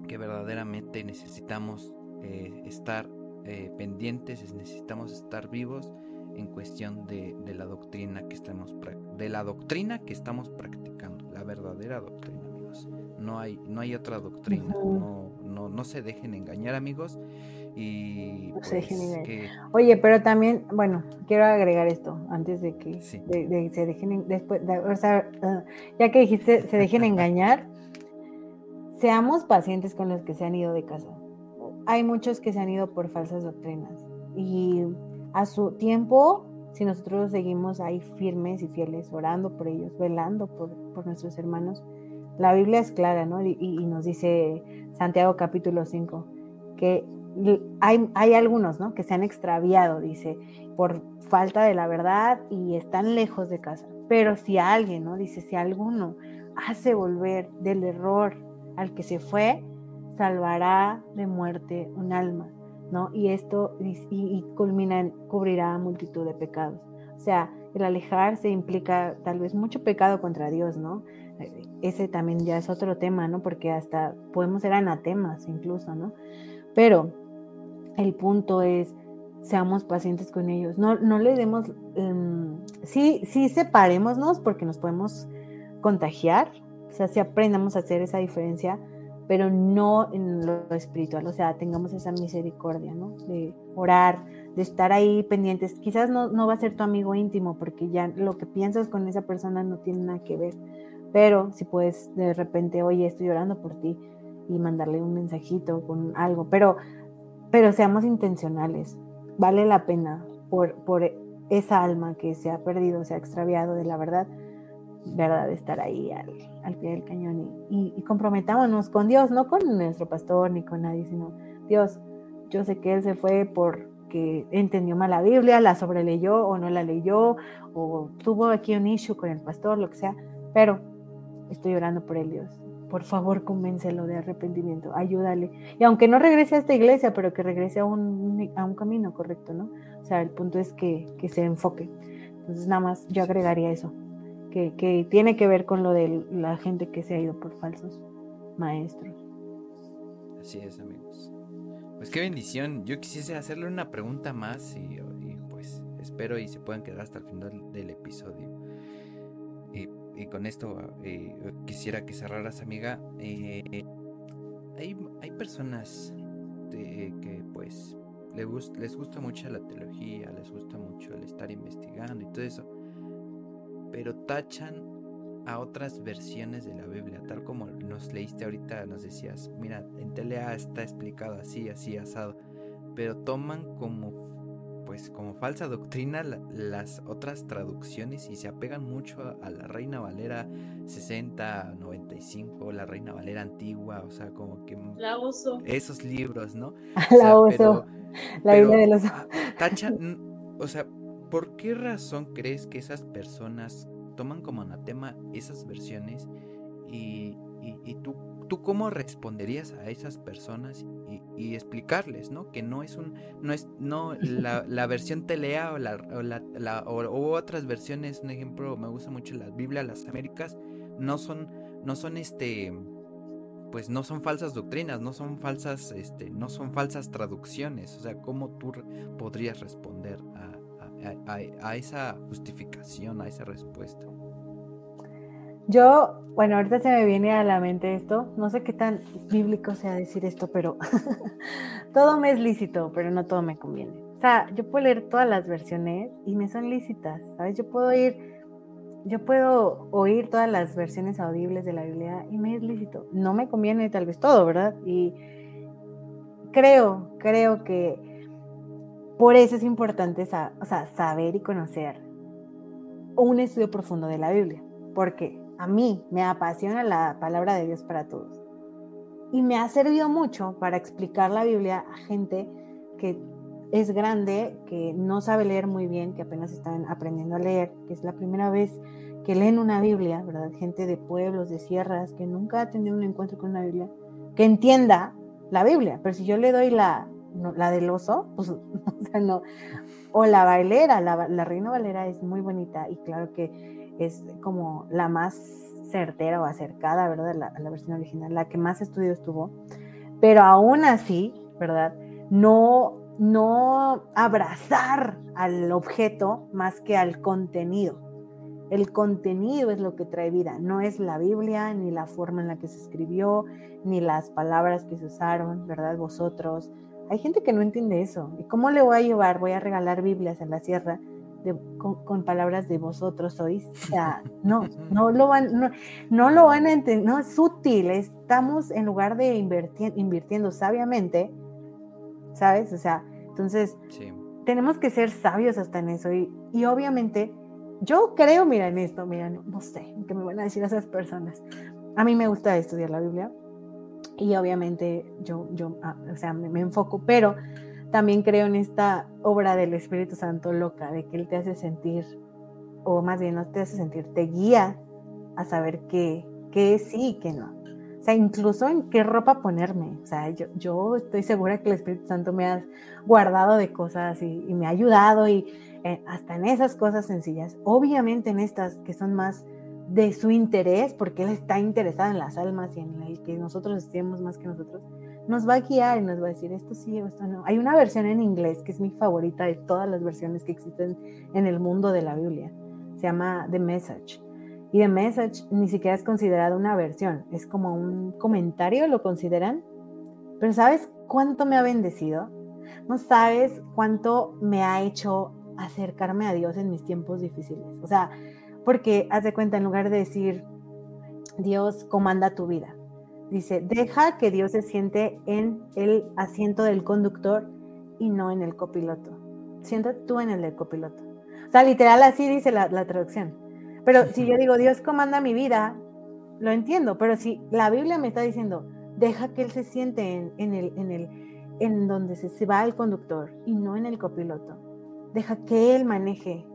que verdaderamente necesitamos eh, estar eh, pendientes, necesitamos estar vivos en cuestión de, la doctrina que estamos de la doctrina que estamos practicando, la verdadera doctrina, amigos. No hay, no hay otra doctrina, no, no, no se dejen engañar, amigos. Y pues, Oye, pero también, bueno, quiero agregar esto antes de que se dejen, después, o sea, ah, ya que dijiste se dejen engañar, seamos pacientes con los que se han ido de casa. Hay muchos que se han ido por falsas doctrinas y a su tiempo, si nosotros seguimos ahí firmes y fieles, orando por ellos, velando por, nuestros hermanos, la Biblia es clara, ¿no? Y, nos dice Santiago capítulo 5, que hay, hay, algunos, ¿no? Que se han extraviado, dice, por falta de la verdad y están lejos de casa. Pero si alguien, ¿no? Dice, si alguno hace volver del error al que se fue, salvará de muerte un alma. ¿No? Y esto y, culmina en cubrirá multitud de pecados. O sea, el alejarse implica tal vez mucho pecado contra Dios, ¿no? Eh, ese también ya es otro tema, ¿no? Porque hasta podemos ser anatemas incluso, ¿no? Pero el punto es, seamos pacientes con ellos. No, no le demos, em, sí, sí separémonos porque nos podemos contagiar, o sea, si aprendamos a hacer esa diferencia, pero no en lo espiritual, o sea, tengamos esa misericordia, ¿no? De orar, de estar ahí pendientes. Quizás no, no va a ser tu amigo íntimo, porque ya lo que piensas con esa persona no tiene nada que ver, pero si puedes de repente, oye, estoy orando por ti y mandarle un mensajito con algo, pero, pero seamos intencionales, vale la pena por, por esa alma que se ha perdido, se ha extraviado de la verdad, ¿verdad? Estar ahí al, pie del cañón y, y, comprometámonos con Dios, no con nuestro pastor ni con nadie, sino Dios, yo sé que Él se fue porque entendió mal la Biblia, la sobreleyó o no la leyó, o tuvo aquí un issue con el pastor, lo que sea, pero estoy orando por él, Dios. Por favor, convéncelo de arrepentimiento, ayúdale. Y aunque no regrese a esta iglesia, pero que regrese a un, a un camino correcto, ¿no? O sea, el punto es que, que se enfoque. Entonces, nada más yo agregaría eso que, tiene que ver con lo de la gente que se ha ido por falsos maestros. Así es, amigos. Pues qué bendición. Yo quisiese hacerle una pregunta más y, pues espero y se puedan quedar hasta el final del episodio. Y, con esto eh, quisiera que cerraras, amiga. Eh, hay, hay, personas que pues les, les gusta mucho la teología, les gusta mucho el estar investigando y todo eso pero tachan a otras versiones de la Biblia, tal como nos leíste ahorita, nos decías, mira, en TLA está explicado así, así, asado, pero toman como pues como falsa doctrina las otras traducciones y se apegan mucho a, la Reina Valera 60, 95, la Reina Valera antigua, o sea, como que la uso. esos libros, ¿no? la uso. la Biblia de los tachan, o sea, ¿Por qué razón crees que esas personas toman como anatema esas versiones y, tú, tú cómo responderías a esas personas y, explicarles, ¿no? Que no es un, no es, no, la, versión telea o, la, o, otras versiones, un ejemplo, me gusta mucho la Biblia, las Américas, no son, no son este, pues no son falsas doctrinas, no son falsas, este, no son falsas traducciones, o sea, ¿cómo tú podrías responder a, a, esa justificación, a esa respuesta? Yo, bueno, ahorita se me viene a la mente esto, no sé qué tan bíblico sea decir esto, pero todo me es lícito, pero no todo me conviene. O sea, yo puedo leer todas las versiones y me son lícitas, ¿sabes? Yo puedo ir, yo puedo oír todas las versiones audibles de la Biblia y me es lícito. No me conviene tal vez todo, ¿verdad? Y creo, creo que por eso es importante saber y conocer un estudio profundo de la Biblia, porque a mí me apasiona la palabra de Dios para todos. Y me ha servido mucho para explicar la Biblia a gente que es grande, que no sabe leer muy bien, que apenas están aprendiendo a leer, que es la primera vez que leen una Biblia, ¿verdad? Gente de pueblos, de sierras, que nunca ha tenido un encuentro con una Biblia, que entienda la Biblia. Pero si yo le doy la, la del oso, pues, o no. O la bailera, la, la, reina valera es muy bonita y claro que es como la más certera o acercada, ¿verdad? La, la versión original, la que más estudios tuvo. Pero aún así, ¿verdad? No, no abrazar al objeto más que al contenido. El contenido es lo que trae vida, no es la Biblia, ni la forma en la que se escribió, ni las palabras que se usaron, ¿verdad? Vosotros, hay gente que no entiende eso. ¿Y cómo le voy a llevar? Voy a regalar Biblias en la sierra con, palabras de vosotros sois. O sea, no, no lo van, no, lo van a entender. No es útil. Estamos en lugar de invertir, invirtiendo sabiamente, ¿sabes? O sea, entonces tenemos que ser sabios hasta en eso. Y, y obviamente, yo creo, mira en esto, mira, no sé qué me van a decir esas personas. A mí me gusta estudiar la Biblia y obviamente yo, yo ah, o sea, me, enfoco, pero también creo en esta obra del Espíritu Santo loca, de que Él te hace sentir, o más bien no te hace sentir, te guía a saber qué, qué sí y qué no. O sea, incluso en qué ropa ponerme. O sea, yo, yo estoy segura que el Espíritu Santo me ha guardado de cosas y, me ha ayudado y eh, hasta en esas cosas sencillas. Obviamente en estas que son más de su interés, porque Él está interesado en las almas y en el que nosotros estemos más que nosotros, nos va a guiar y nos va a decir esto sí o esto no. Hay una versión en inglés que es mi favorita de todas las versiones que existen en el mundo de la Biblia. Se llama The Message. Y The Message ni siquiera es considerada una versión, es como un comentario, lo consideran. Pero ¿sabes cuánto me ha bendecido? No sabes cuánto me ha hecho acercarme a Dios en mis tiempos difíciles. O sea, porque haz de cuenta, en lugar de decir, Dios comanda tu vida, dice, deja que Dios se siente en el asiento del conductor y no en el copiloto. Sienta tú en el del copiloto. O sea, literal así dice la, traducción. Pero si yo digo, Dios comanda mi vida, lo entiendo, pero si la Biblia me está diciendo, deja que Él se siente en, el, en, el, en donde se va el conductor y no en el copiloto, deja que Él maneje.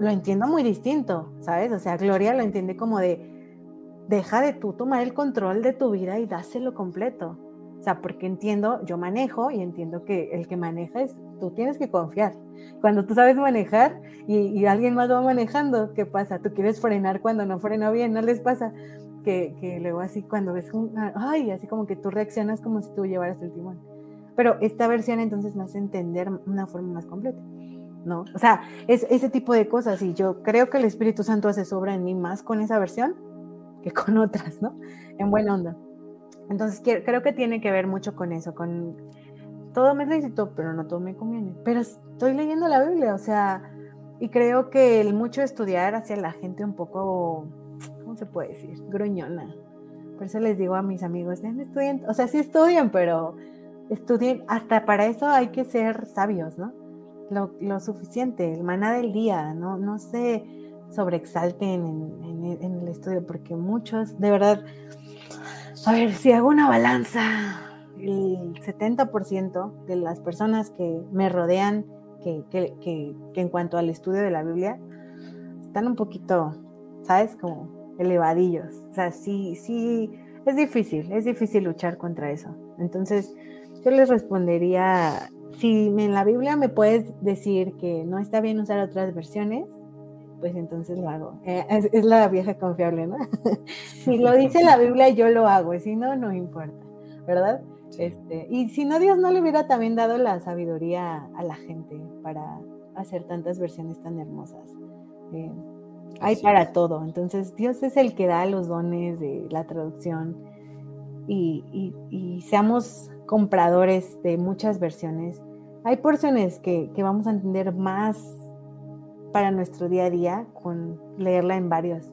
Lo entiendo muy distinto, ¿sabes? O sea, Gloria lo entiende como de, deja de tú tomar el control de tu vida y dáselo completo. O sea, porque entiendo, yo manejo y entiendo que el que maneja es, tú tienes que confiar. Cuando tú sabes manejar y, alguien más va manejando, ¿qué pasa? Tú quieres frenar cuando no frena bien, ¿no les pasa? Que, que luego así cuando ves un, ay, así como que tú reaccionas como si tú llevaras el timón. Pero esta versión entonces me hace entender una forma más completa. ¿No? O sea, es ese tipo de cosas y yo creo que el Espíritu Santo hace sobra en mí más con esa versión que con otras, ¿no? En buena onda. Entonces creo que tiene que ver mucho con eso, con todo me necesito, pero no todo me conviene. Pero estoy leyendo la Biblia, o sea, y creo que el mucho estudiar hacia la gente un poco, ¿cómo se puede decir? Gruñona. Por eso les digo a mis amigos, estudien, o sea, sí estudian, pero estudien, hasta para eso hay que ser sabios, ¿no? Lo, suficiente, el maná del día, ¿no? No se sobreexalten en, el estudio, porque muchos, de verdad, a ver, si hago una balanza, el 70% de las personas que me rodean, que, en cuanto al estudio de la Biblia, están un poquito, ¿sabes? Como elevadillos. O sea, sí, sí, es difícil, es difícil luchar contra eso. Entonces, yo les respondería, si en la Biblia me puedes decir que no está bien usar otras versiones, pues entonces lo hago. Eh, es, la vieja confiable, ¿no? si lo dice la Biblia, yo lo hago, y si no, no importa, ¿verdad? Este, y si no, Dios no le hubiera también dado la sabiduría a la gente para hacer tantas versiones tan hermosas. Eh, hay para todo. Entonces, Dios es el que da los dones de la traducción y, y, seamos compradores de muchas versiones. Hay porciones que, vamos a entender más para nuestro día a día con leerla en varios.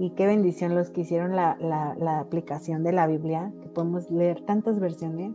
Y qué bendición los que hicieron la, la, aplicación de la Biblia, que podemos leer tantas versiones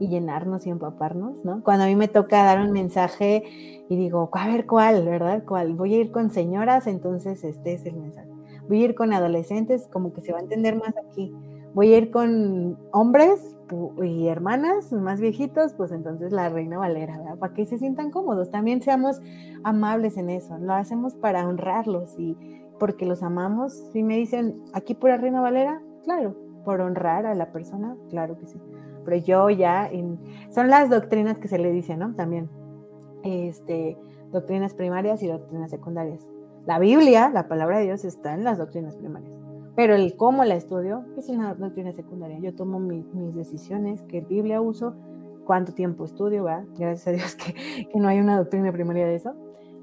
y llenarnos y empaparnos, ¿no? Cuando a mí me toca dar un mensaje y digo, a ver cuál, ¿verdad? ¿Cuál? Voy a ir con señoras, entonces este es el mensaje. Voy a ir con adolescentes, como que se va a entender más aquí. Voy a ir con hombres, y hermanas más viejitos, pues entonces la Reina Valera, ¿verdad? Para que se sientan cómodos. También seamos amables en eso. Lo hacemos para honrarlos y porque los amamos. Si me dicen, aquí pura Reina Valera, claro, por honrar a la persona, claro que sí. Pero yo ya, son las doctrinas que se le dice, ¿no? También, este, doctrinas primarias y doctrinas secundarias. La Biblia, la palabra de Dios, está en las doctrinas primarias. Pero el cómo la estudio es una doctrina secundaria. Yo tomo mis decisiones, qué Biblia uso, cuánto tiempo estudio, ¿verdad? Gracias a Dios que, que no hay una doctrina primaria de eso.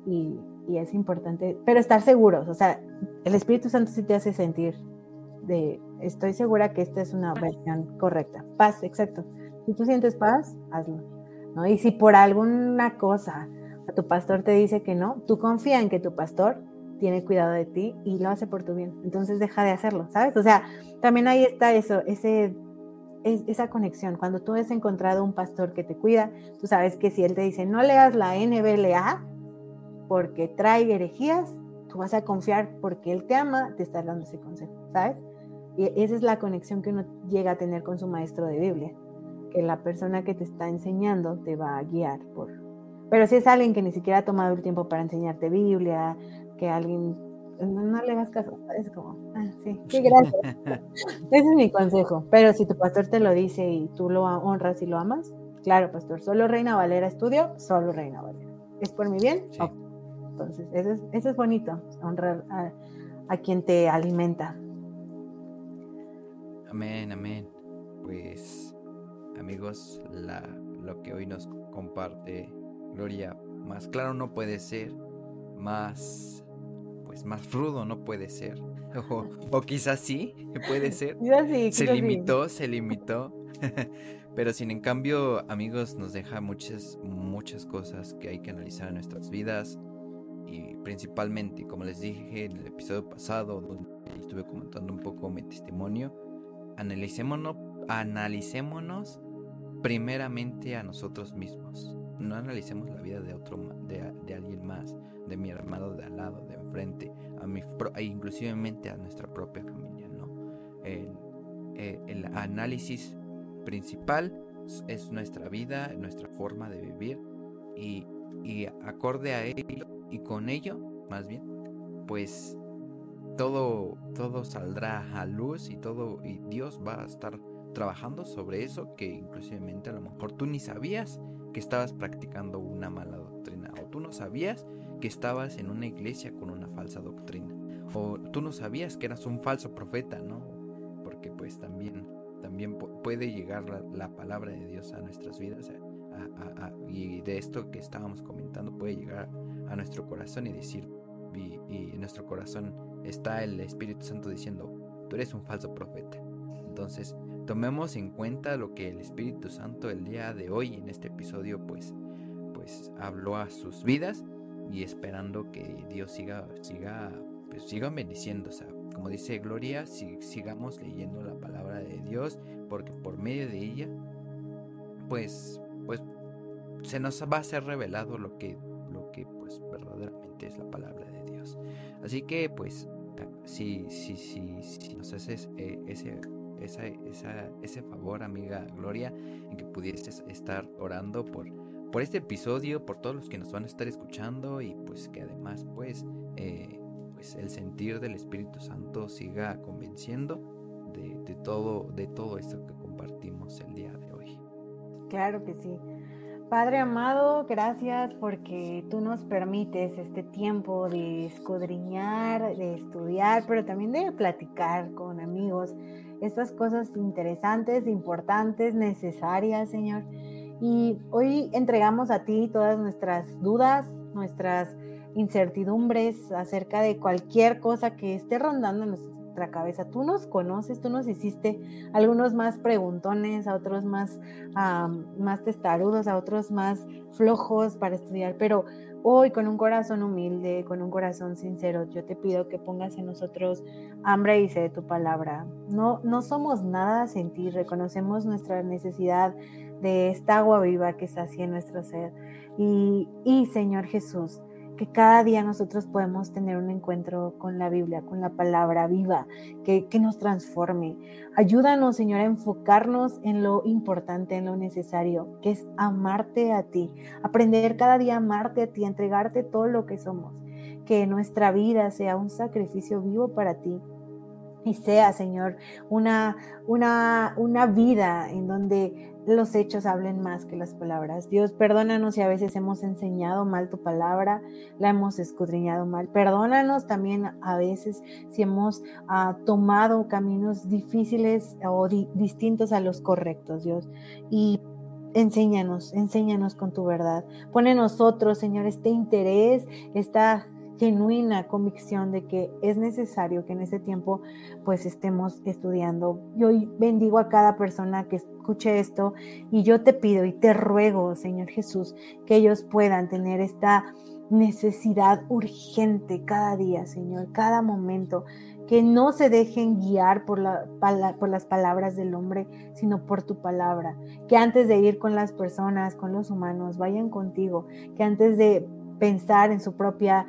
Y, y, es importante, pero estar seguros, o sea, el Espíritu Santo sí te hace sentir de, estoy segura que esta es una versión correcta. Paz, exacto. Si tú sientes paz, hazlo. ¿no? Y si por alguna cosa tu pastor te dice que no, tú confía en que tu pastor tiene cuidado de ti y lo hace por tu bien. Entonces deja de hacerlo, ¿sabes? O sea, también ahí está eso, ese, esa conexión. Cuando tú has encontrado un pastor que te cuida, tú sabes que si él te dice, no leas la NBLA porque trae herejías, tú vas a confiar porque él te ama, te está dando ese consejo, ¿sabes? Y esa es la conexión que uno llega a tener con su maestro de Biblia, que la persona que te está enseñando te va a guiar por... Pero si es alguien que ni siquiera ha tomado el tiempo para enseñarte Biblia, que alguien no, le hagas caso, es como, ah, sí, qué gracias. Ese es mi consejo. Pero si tu pastor te lo dice y tú lo honras y lo amas, claro, pastor, solo Reina Valera estudio, solo Reina Valera. ¿Es por mi bien? Entonces, eso es, eso es bonito, honrar a, a quien te alimenta. Amén, amén. Pues, amigos, la, lo que hoy nos comparte Gloria, más claro no puede ser, más pues, más rudo no puede ser. O, quizás sí, puede ser. se limitó, se limitó. Pero sin en cambio, amigos, nos deja muchas, muchas cosas que hay que analizar en nuestras vidas. Y principalmente, como les dije en el episodio pasado, donde estuve comentando un poco mi testimonio, analicémonos, analicémonos primeramente a nosotros mismos. No analicemos la vida de otro, de, de alguien más, de mi hermano de al lado, de enfrente. e inclusivemente a nuestra propia familia, ¿no? El, eh, el análisis principal es nuestra vida, nuestra forma de vivir y, y acorde a ello y con ello, más bien, pues todo, todo saldrá a luz y todo, y Dios va a estar trabajando sobre eso que inclusivemente a lo mejor tú ni sabías que estabas practicando una mala doctrina o tú no sabías que estabas en una iglesia con una falsa doctrina o tú no sabías que eras un falso profeta, ¿no? Porque pues también, también puede llegar la, palabra de Dios a nuestras vidas y de esto que estábamos comentando puede llegar a nuestro corazón y decir, y, y en nuestro corazón está el Espíritu Santo diciendo, tú eres un falso profeta. Entonces, tomemos en cuenta lo que el Espíritu Santo el día de hoy en este episodio pues pues habló a sus vidas y esperando que Dios siga siga pues siga bendiciendo, o sea, como dice Gloria, si, sigamos leyendo la palabra de Dios porque por medio de ella pues pues se nos va a ser revelado lo que lo que pues verdaderamente es la palabra de Dios. Así que pues si si si, si nos haces eh, ese esa, esa, ese favor, amiga Gloria, en que pudieses estar orando por, por este episodio, por todos los que nos van a estar escuchando y pues que además pues, eh, pues el sentir del Espíritu Santo siga convenciendo de, de, todo, de todo esto que compartimos el día de hoy. Claro que sí. Padre amado, gracias porque tú nos permites este tiempo de escudriñar, de estudiar, pero también de platicar con amigos estas cosas interesantes, importantes, necesarias, Señor. Y hoy entregamos a ti todas nuestras dudas, nuestras incertidumbres acerca de cualquier cosa que esté rondando en nuestra cabeza. Tú nos conoces, tú nos hiciste algunos más preguntones, a otros más, más testarudos, a otros más flojos para estudiar, pero Hoy con un corazón humilde, con un corazón sincero, yo te pido que pongas en nosotros hambre y sed de tu palabra. No, no somos nada sin ti, reconocemos nuestra necesidad de esta agua viva que sacia nuestro ser. Y, y Señor Jesús, que cada día nosotros podemos tener un encuentro con la Biblia, con la palabra viva, que, nos transforme. Ayúdanos, Señor, a enfocarnos en lo importante, en lo necesario, que es amarte a ti, aprender cada día a amarte a ti, entregarte todo lo que somos, que nuestra vida sea un sacrificio vivo para ti. Y sea, Señor, una, una, una vida en donde los hechos hablen más que las palabras. Dios, perdónanos si a veces hemos enseñado mal tu palabra, la hemos escudriñado mal. Perdónanos también a veces si hemos ah, tomado caminos difíciles o distintos a los correctos, Dios. Y enséñanos, enséñanos con tu verdad. Pone nosotros, Señor, este interés, esta genuina convicción de que es necesario que en este tiempo pues estemos estudiando. Yo bendigo a cada persona que escuche esto y yo te pido y te ruego, Señor Jesús, que ellos puedan tener esta necesidad urgente cada día, Señor, cada momento, que no se dejen guiar por, la, por las palabras del hombre, sino por tu palabra, que antes de ir con las personas, con los humanos, vayan contigo, que antes de pensar en su propia,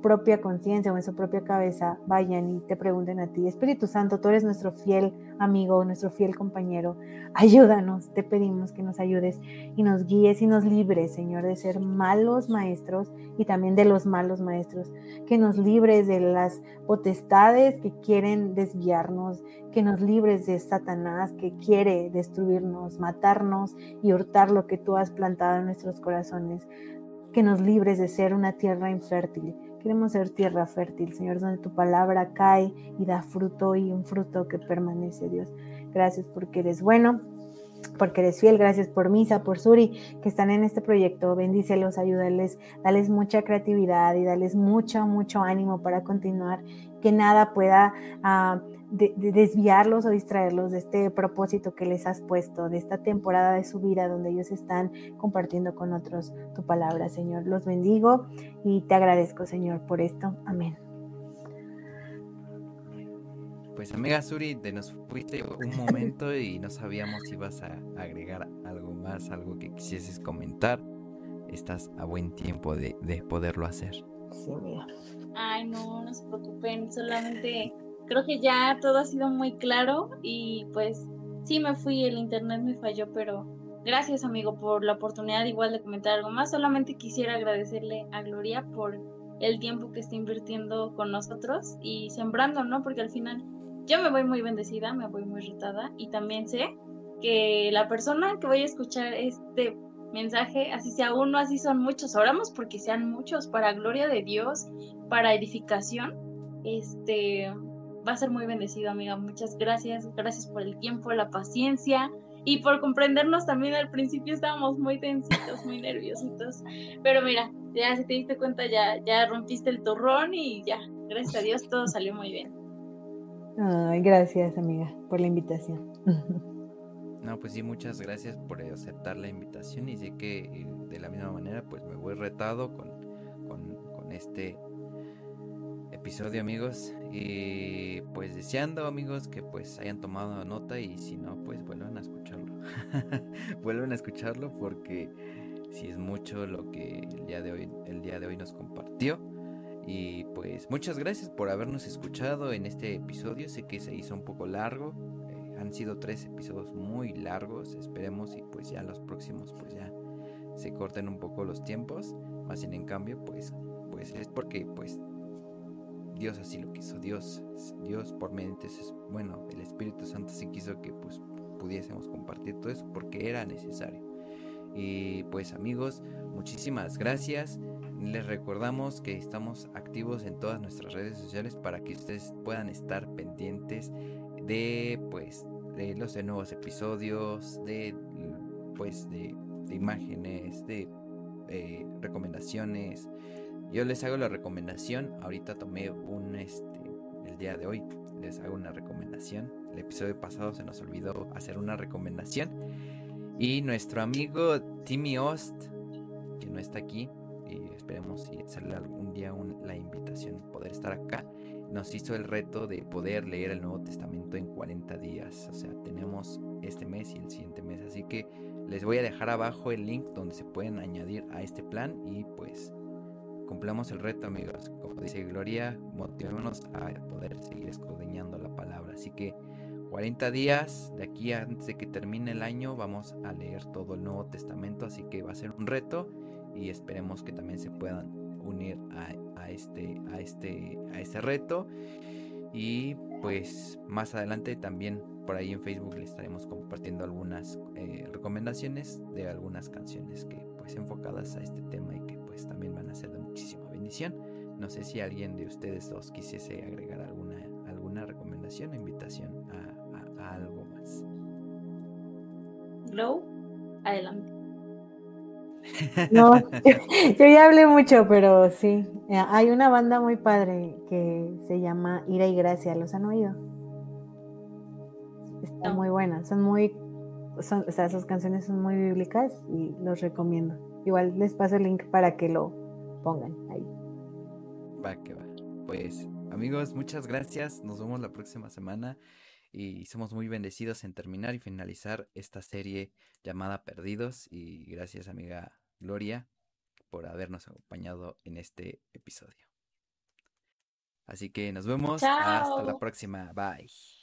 propia conciencia o en su propia cabeza, vayan y te pregunten a ti, Espíritu Santo, tú eres nuestro fiel amigo, nuestro fiel compañero, ayúdanos, te pedimos que nos ayudes y nos guíes y nos libres, Señor, de ser malos maestros y también de los malos maestros, que nos libres de las potestades que quieren desviarnos, que nos libres de Satanás que quiere destruirnos, matarnos y hurtar lo que tú has plantado en nuestros corazones nos libres de ser una tierra infértil. Queremos ser tierra fértil, Señor, donde tu palabra cae y da fruto y un fruto que permanece, Dios. Gracias porque eres bueno, porque eres fiel. Gracias por Misa, por Suri, que están en este proyecto. Bendícelos, ayúdales, dales mucha creatividad y dales mucho, mucho ánimo para continuar. Que nada pueda... Ah, de, desviarlos o distraerlos de este propósito que les has puesto, de esta temporada de su vida donde ellos están compartiendo con otros tu palabra, Señor. Los bendigo y te agradezco, Señor, por esto. Amén. Pues amiga Suri, te nos fuiste un momento y no sabíamos si ibas a agregar algo más, algo que quisieses comentar. Estás a buen tiempo de, de poderlo hacer. Sí, mira. Ay, no, no se preocupen, solamente creo que ya todo ha sido muy claro y pues sí me fui, el internet me falló, pero gracias amigo por la oportunidad igual de comentar algo más. Solamente quisiera agradecerle a Gloria por el tiempo que está invirtiendo con nosotros y sembrando, ¿no? Porque al final yo me voy muy bendecida, me voy muy retada y también sé que la persona que voy a escuchar este mensaje, así sea uno, así son muchos, oramos porque sean muchos, para gloria de Dios, para edificación, este, va a ser muy bendecido, amiga. Muchas gracias, gracias por el tiempo, la paciencia y por comprendernos también. Al principio estábamos muy tensitos, muy nerviositos, pero mira, ya si te diste cuenta, ya, ya rompiste el turrón y ya, gracias a Dios, todo salió muy bien. Ay, gracias, amiga, por la invitación. No, pues sí, muchas gracias por aceptar la invitación y sé que eh, de la misma manera pues me voy retado con, con, este episodio amigos y pues deseando amigos que pues hayan tomado nota y si no pues vuelvan a escucharlo. Vuelvan a escucharlo porque si es mucho lo que el día de hoy el día de hoy nos compartió. Y pues muchas gracias por habernos escuchado en este episodio. Sé que se hizo un poco largo han sido tres episodios muy largos, esperemos y pues ya los próximos pues ya se corten un poco los tiempos, más sin en cambio pues pues es porque pues Dios así lo quiso, Dios Dios por mentes bueno, el Espíritu Santo sí quiso que pues pudiésemos compartir todo eso porque era necesario. Y pues amigos, muchísimas gracias. Les recordamos que estamos activos en todas nuestras redes sociales para que ustedes puedan estar pendientes de pues de los nuevos episodios, de pues de, imágenes, de eh, recomendaciones. Yo les hago la recomendación. Ahorita tomé un este el día de hoy. Les hago una recomendación. El episodio pasado se nos olvidó hacer una recomendación. Y nuestro amigo Timmy Ost, que no está aquí, y esperemos si sale algún día la invitación poder estar acá nos hizo el reto de poder leer el Nuevo Testamento en 40 días. O sea, tenemos este mes y el siguiente mes. Así que les voy a dejar abajo el link donde se pueden añadir a este plan y pues cumplamos el reto amigos. Como dice Gloria, motivémonos a poder seguir escudriñando la palabra. Así que 40 días de aquí antes de que termine el año vamos a leer todo el Nuevo Testamento. Así que va a ser un reto y esperemos que también se puedan unir a este, a este, a este reto. Y pues más adelante también por ahí en Facebook le estaremos compartiendo algunas eh, recomendaciones de algunas canciones que pues enfocadas a este tema y que pues también van a ser de muchísima bendición. No sé si alguien de ustedes dos quisiese agregar alguna, alguna recomendación o invitación a, a algo más. Glow, adelante. No, yo, ya hablé mucho, pero sí. Eh, hay una banda muy padre que se llama Ira y Gracia. ¿Los han oído? Está muy buena. Son muy. Son, o sea, sus canciones son muy bíblicas y los recomiendo. Igual les paso el link para que lo pongan ahí. Va que va. Pues, amigos, muchas gracias. Nos vemos la próxima semana y somos muy bendecidos en terminar y finalizar esta serie llamada Perdidos y gracias amiga Gloria por habernos acompañado en este episodio. Así que nos vemos hasta la próxima. Bye.